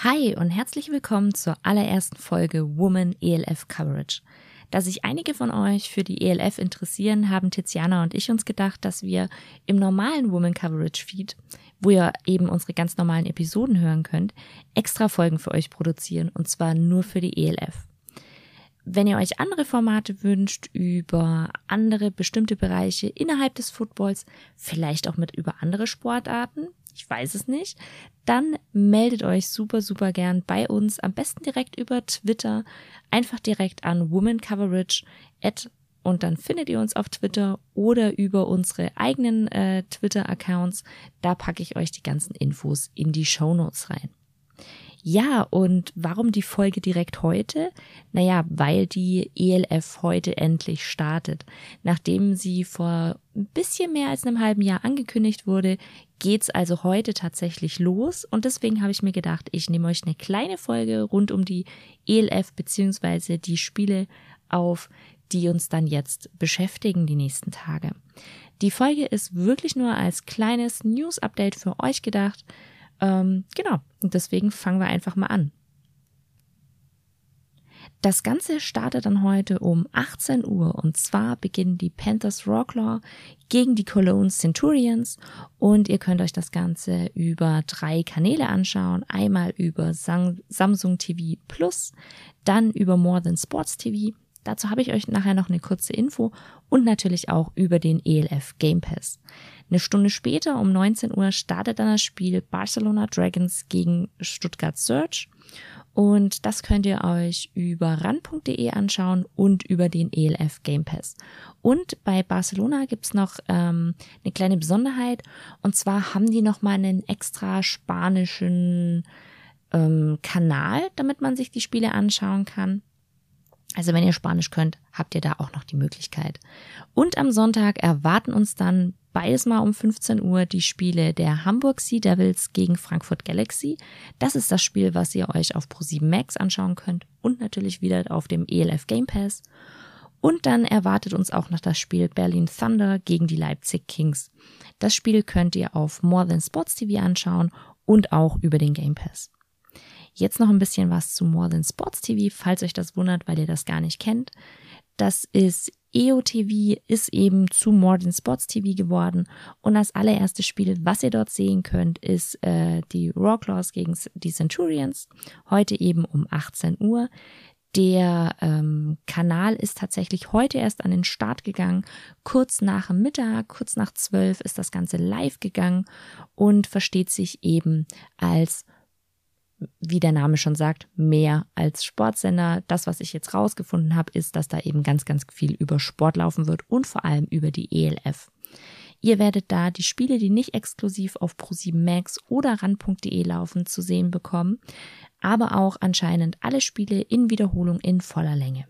Hi und herzlich willkommen zur allerersten Folge Woman ELF Coverage. Da sich einige von euch für die ELF interessieren, haben Tiziana und ich uns gedacht, dass wir im normalen Woman Coverage Feed, wo ihr eben unsere ganz normalen Episoden hören könnt, extra Folgen für euch produzieren und zwar nur für die ELF. Wenn ihr euch andere Formate wünscht über andere bestimmte Bereiche innerhalb des Footballs, vielleicht auch mit über andere Sportarten, ich weiß es nicht, dann meldet euch super, super gern bei uns. Am besten direkt über Twitter. Einfach direkt an Woman Coverage at und dann findet ihr uns auf Twitter oder über unsere eigenen äh, Twitter-Accounts. Da packe ich euch die ganzen Infos in die Show Notes rein. Ja, und warum die Folge direkt heute? Naja, weil die ELF heute endlich startet. Nachdem sie vor ein bisschen mehr als einem halben Jahr angekündigt wurde, geht's also heute tatsächlich los. Und deswegen habe ich mir gedacht, ich nehme euch eine kleine Folge rund um die ELF beziehungsweise die Spiele auf, die uns dann jetzt beschäftigen die nächsten Tage. Die Folge ist wirklich nur als kleines News-Update für euch gedacht. Ähm, genau, und deswegen fangen wir einfach mal an. Das Ganze startet dann heute um 18 Uhr und zwar beginnen die Panthers Rocklaw gegen die Cologne Centurions und ihr könnt euch das Ganze über drei Kanäle anschauen. Einmal über Samsung TV Plus, dann über More Than Sports TV. Dazu habe ich euch nachher noch eine kurze Info und natürlich auch über den ELF Game Pass. Eine Stunde später um 19 Uhr startet dann das Spiel Barcelona Dragons gegen Stuttgart Search. Und das könnt ihr euch über ran.de anschauen und über den ELF Game Pass. Und bei Barcelona gibt's noch ähm, eine kleine Besonderheit. Und zwar haben die nochmal einen extra spanischen ähm, Kanal, damit man sich die Spiele anschauen kann. Also wenn ihr Spanisch könnt, habt ihr da auch noch die Möglichkeit. Und am Sonntag erwarten uns dann beides mal um 15 Uhr die Spiele der Hamburg Sea Devils gegen Frankfurt Galaxy. Das ist das Spiel, was ihr euch auf Pro7 Max anschauen könnt und natürlich wieder auf dem ELF Game Pass. Und dann erwartet uns auch noch das Spiel Berlin Thunder gegen die Leipzig Kings. Das Spiel könnt ihr auf More Than Sports TV anschauen und auch über den Game Pass. Jetzt noch ein bisschen was zu More Than Sports TV, falls euch das wundert, weil ihr das gar nicht kennt. Das ist EOTV ist eben zu More Than Sports TV geworden und das allererste Spiel, was ihr dort sehen könnt, ist äh, die Rawclaws gegen die Centurions, heute eben um 18 Uhr. Der ähm, Kanal ist tatsächlich heute erst an den Start gegangen. Kurz nach Mittag, kurz nach zwölf ist das Ganze live gegangen und versteht sich eben als wie der Name schon sagt, mehr als Sportsender. Das, was ich jetzt rausgefunden habe, ist, dass da eben ganz, ganz viel über Sport laufen wird und vor allem über die ELF. Ihr werdet da die Spiele, die nicht exklusiv auf Pro7 Max oder ran.de laufen, zu sehen bekommen, aber auch anscheinend alle Spiele in Wiederholung in voller Länge.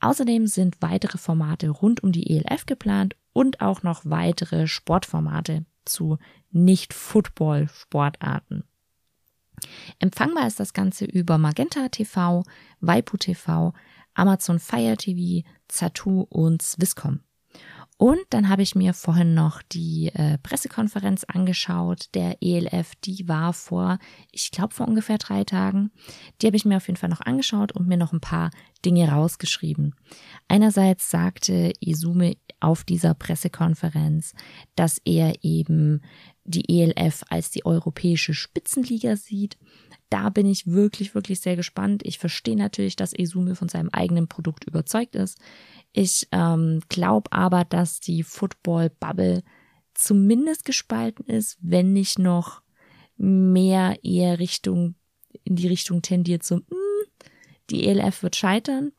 Außerdem sind weitere Formate rund um die ELF geplant und auch noch weitere Sportformate zu Nicht-Football-Sportarten. Empfangbar ist das Ganze über Magenta TV, Waipu TV, Amazon Fire TV, Zatu und Swisscom. Und dann habe ich mir vorhin noch die äh, Pressekonferenz angeschaut, der ELF, die war vor, ich glaube vor ungefähr drei Tagen. Die habe ich mir auf jeden Fall noch angeschaut und mir noch ein paar Dinge rausgeschrieben. Einerseits sagte Izume auf dieser Pressekonferenz, dass er eben die ELF als die europäische Spitzenliga sieht. Da bin ich wirklich, wirklich sehr gespannt. Ich verstehe natürlich, dass Esume von seinem eigenen Produkt überzeugt ist. Ich ähm, glaube aber, dass die Football-Bubble zumindest gespalten ist, wenn nicht noch mehr eher Richtung, in die Richtung tendiert, so, mh, hm, die ELF wird scheitern.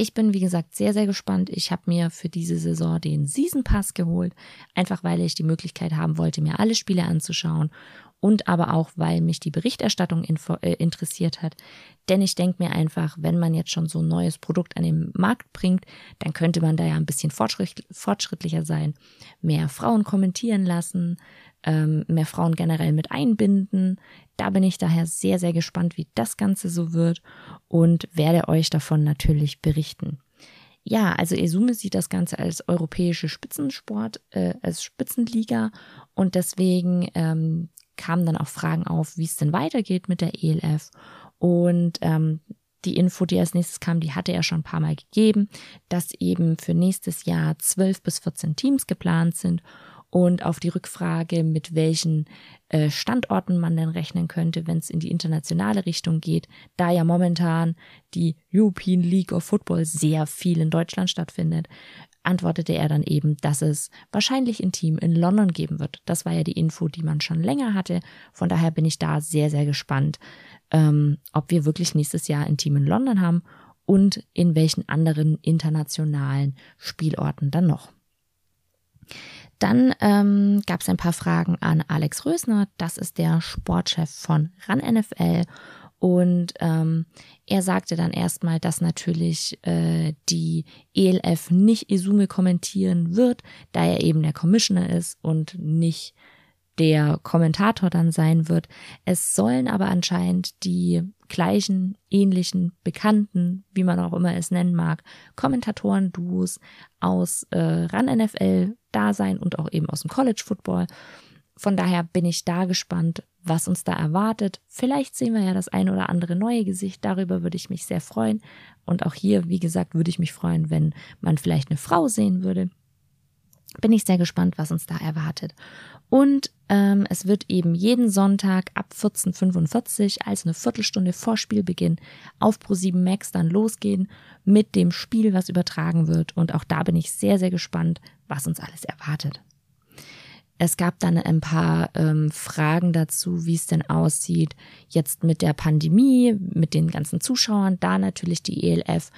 Ich bin, wie gesagt, sehr, sehr gespannt. Ich habe mir für diese Saison den Season Pass geholt, einfach weil ich die Möglichkeit haben wollte, mir alle Spiele anzuschauen und aber auch, weil mich die Berichterstattung äh, interessiert hat. Denn ich denke mir einfach, wenn man jetzt schon so ein neues Produkt an den Markt bringt, dann könnte man da ja ein bisschen fortschritt fortschrittlicher sein, mehr Frauen kommentieren lassen, ähm, mehr Frauen generell mit einbinden. Da bin ich daher sehr, sehr gespannt, wie das Ganze so wird und werde euch davon natürlich berichten. Ja, also Esume sieht das Ganze als europäische Spitzensport, äh, als Spitzenliga und deswegen ähm, kamen dann auch Fragen auf, wie es denn weitergeht mit der ELF. Und ähm, die Info, die als nächstes kam, die hatte er schon ein paar Mal gegeben, dass eben für nächstes Jahr 12 bis 14 Teams geplant sind. Und auf die Rückfrage, mit welchen äh, Standorten man denn rechnen könnte, wenn es in die internationale Richtung geht, da ja momentan die European League of Football sehr viel in Deutschland stattfindet, antwortete er dann eben, dass es wahrscheinlich ein Team in London geben wird. Das war ja die Info, die man schon länger hatte. Von daher bin ich da sehr, sehr gespannt, ähm, ob wir wirklich nächstes Jahr ein Team in London haben und in welchen anderen internationalen Spielorten dann noch. Dann ähm, gab es ein paar Fragen an Alex Rösner, das ist der Sportchef von RAN NFL. Und ähm, er sagte dann erstmal, dass natürlich äh, die ELF nicht Isume kommentieren wird, da er eben der Commissioner ist und nicht der Kommentator dann sein wird. Es sollen aber anscheinend die gleichen, ähnlichen, bekannten, wie man auch immer es nennen mag, Kommentatoren-Duos aus äh, RAN NFL da sein und auch eben aus dem College Football. Von daher bin ich da gespannt, was uns da erwartet. Vielleicht sehen wir ja das eine oder andere neue Gesicht. Darüber würde ich mich sehr freuen. Und auch hier, wie gesagt, würde ich mich freuen, wenn man vielleicht eine Frau sehen würde. Bin ich sehr gespannt, was uns da erwartet. Und ähm, es wird eben jeden Sonntag ab 14.45 also eine Viertelstunde vor Spielbeginn auf Pro7 Max dann losgehen mit dem Spiel, was übertragen wird. Und auch da bin ich sehr, sehr gespannt, was uns alles erwartet. Es gab dann ein paar ähm, Fragen dazu, wie es denn aussieht jetzt mit der Pandemie, mit den ganzen Zuschauern, da natürlich die ELF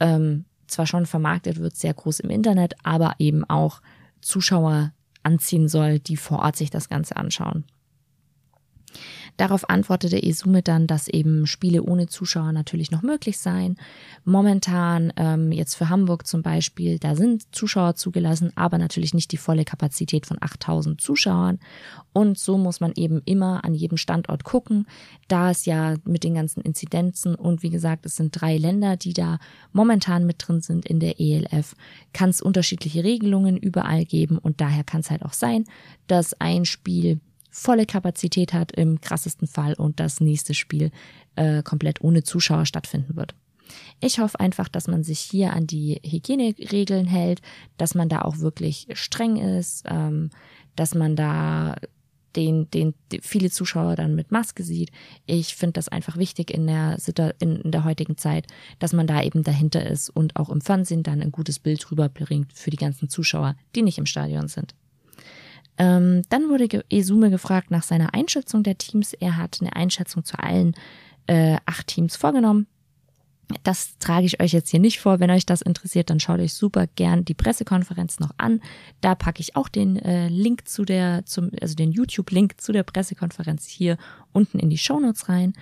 ähm, zwar schon vermarktet wird, sehr groß im Internet, aber eben auch Zuschauer anziehen soll, die vor Ort sich das Ganze anschauen. Darauf antwortete Esume dann, dass eben Spiele ohne Zuschauer natürlich noch möglich seien. Momentan, ähm, jetzt für Hamburg zum Beispiel, da sind Zuschauer zugelassen, aber natürlich nicht die volle Kapazität von 8000 Zuschauern. Und so muss man eben immer an jedem Standort gucken, da es ja mit den ganzen Inzidenzen und wie gesagt, es sind drei Länder, die da momentan mit drin sind in der ELF, kann es unterschiedliche Regelungen überall geben und daher kann es halt auch sein, dass ein Spiel volle Kapazität hat im krassesten Fall und das nächste Spiel äh, komplett ohne Zuschauer stattfinden wird. Ich hoffe einfach, dass man sich hier an die Hygieneregeln hält, dass man da auch wirklich streng ist, ähm, dass man da den, den, viele Zuschauer dann mit Maske sieht. Ich finde das einfach wichtig in der, in, in der heutigen Zeit, dass man da eben dahinter ist und auch im Fernsehen dann ein gutes Bild rüberbringt für die ganzen Zuschauer, die nicht im Stadion sind. Ähm, dann wurde Esume gefragt nach seiner Einschätzung der Teams. Er hat eine Einschätzung zu allen äh, acht Teams vorgenommen. Das trage ich euch jetzt hier nicht vor. Wenn euch das interessiert, dann schaut euch super gern die Pressekonferenz noch an. Da packe ich auch den äh, Link zu der, zum, also den YouTube-Link zu der Pressekonferenz hier unten in die Shownotes rein.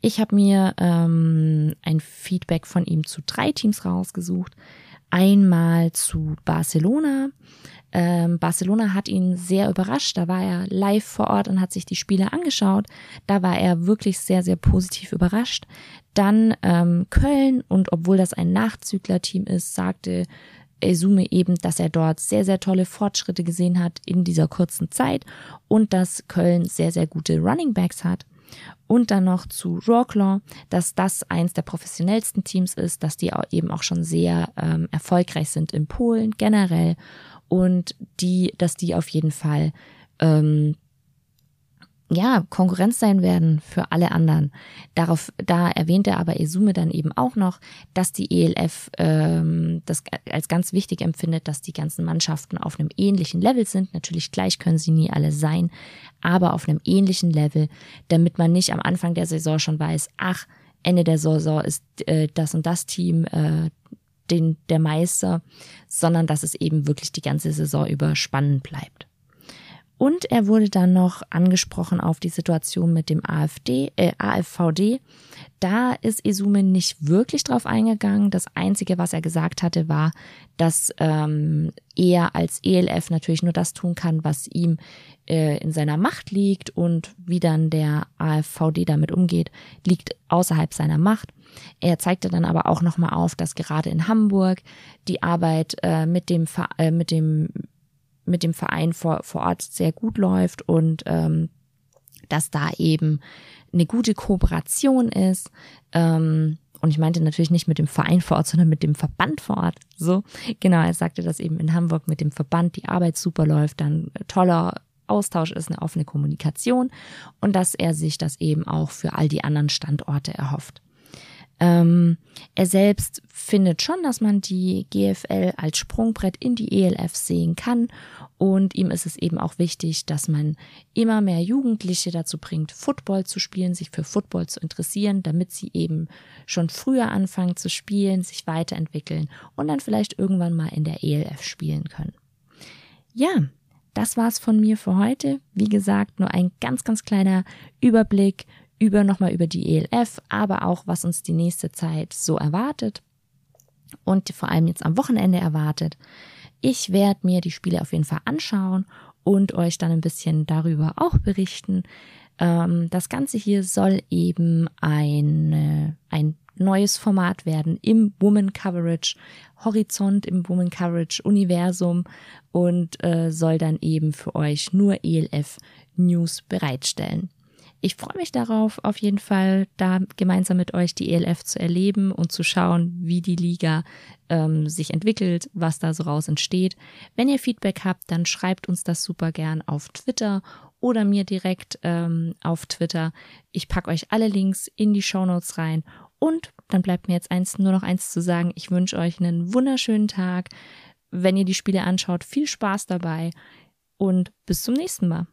Ich habe mir ähm, ein Feedback von ihm zu drei Teams rausgesucht. Einmal zu Barcelona, ähm, Barcelona hat ihn sehr überrascht. Da war er live vor Ort und hat sich die Spiele angeschaut. Da war er wirklich sehr, sehr positiv überrascht. Dann ähm, Köln und obwohl das ein Nachzüglerteam ist, sagte Esume eben, dass er dort sehr, sehr tolle Fortschritte gesehen hat in dieser kurzen Zeit und dass Köln sehr, sehr gute Running Backs hat. Und dann noch zu Rawclaw, dass das eins der professionellsten Teams ist, dass die eben auch schon sehr ähm, erfolgreich sind in Polen generell und die, dass die auf jeden Fall ähm, ja, Konkurrenz sein werden für alle anderen. Darauf, da erwähnt er aber Esume dann eben auch noch, dass die ELF ähm, das als ganz wichtig empfindet, dass die ganzen Mannschaften auf einem ähnlichen Level sind. Natürlich gleich können sie nie alle sein, aber auf einem ähnlichen Level, damit man nicht am Anfang der Saison schon weiß, ach, Ende der Saison ist äh, das und das Team äh, den, der Meister, sondern dass es eben wirklich die ganze Saison über spannend bleibt. Und er wurde dann noch angesprochen auf die Situation mit dem AfD, äh, AfVD. Da ist Isume nicht wirklich drauf eingegangen. Das Einzige, was er gesagt hatte, war, dass ähm, er als ELF natürlich nur das tun kann, was ihm äh, in seiner Macht liegt und wie dann der AfVD damit umgeht, liegt außerhalb seiner Macht. Er zeigte dann aber auch nochmal auf, dass gerade in Hamburg die Arbeit äh, mit dem äh, mit dem mit dem Verein vor, vor Ort sehr gut läuft und ähm, dass da eben eine gute Kooperation ist. Ähm, und ich meinte natürlich nicht mit dem Verein vor Ort, sondern mit dem Verband vor Ort. So, genau, er sagte, dass eben in Hamburg mit dem Verband die Arbeit super läuft, dann toller Austausch ist, eine offene Kommunikation und dass er sich das eben auch für all die anderen Standorte erhofft. Ähm, er selbst findet schon, dass man die GFL als Sprungbrett in die ELF sehen kann und ihm ist es eben auch wichtig, dass man immer mehr Jugendliche dazu bringt, Football zu spielen, sich für Football zu interessieren, damit sie eben schon früher anfangen zu spielen, sich weiterentwickeln und dann vielleicht irgendwann mal in der ELF spielen können. Ja, das war's von mir für heute. Wie gesagt, nur ein ganz, ganz kleiner Überblick über nochmal über die ELF, aber auch was uns die nächste Zeit so erwartet und vor allem jetzt am Wochenende erwartet. Ich werde mir die Spiele auf jeden Fall anschauen und euch dann ein bisschen darüber auch berichten. Ähm, das Ganze hier soll eben ein, ein neues Format werden im Woman Coverage Horizont, im Woman Coverage Universum und äh, soll dann eben für euch nur ELF News bereitstellen. Ich freue mich darauf, auf jeden Fall da gemeinsam mit euch die ELF zu erleben und zu schauen, wie die Liga ähm, sich entwickelt, was da so raus entsteht. Wenn ihr Feedback habt, dann schreibt uns das super gern auf Twitter oder mir direkt ähm, auf Twitter. Ich packe euch alle Links in die Show Notes rein und dann bleibt mir jetzt eins, nur noch eins zu sagen. Ich wünsche euch einen wunderschönen Tag. Wenn ihr die Spiele anschaut, viel Spaß dabei und bis zum nächsten Mal.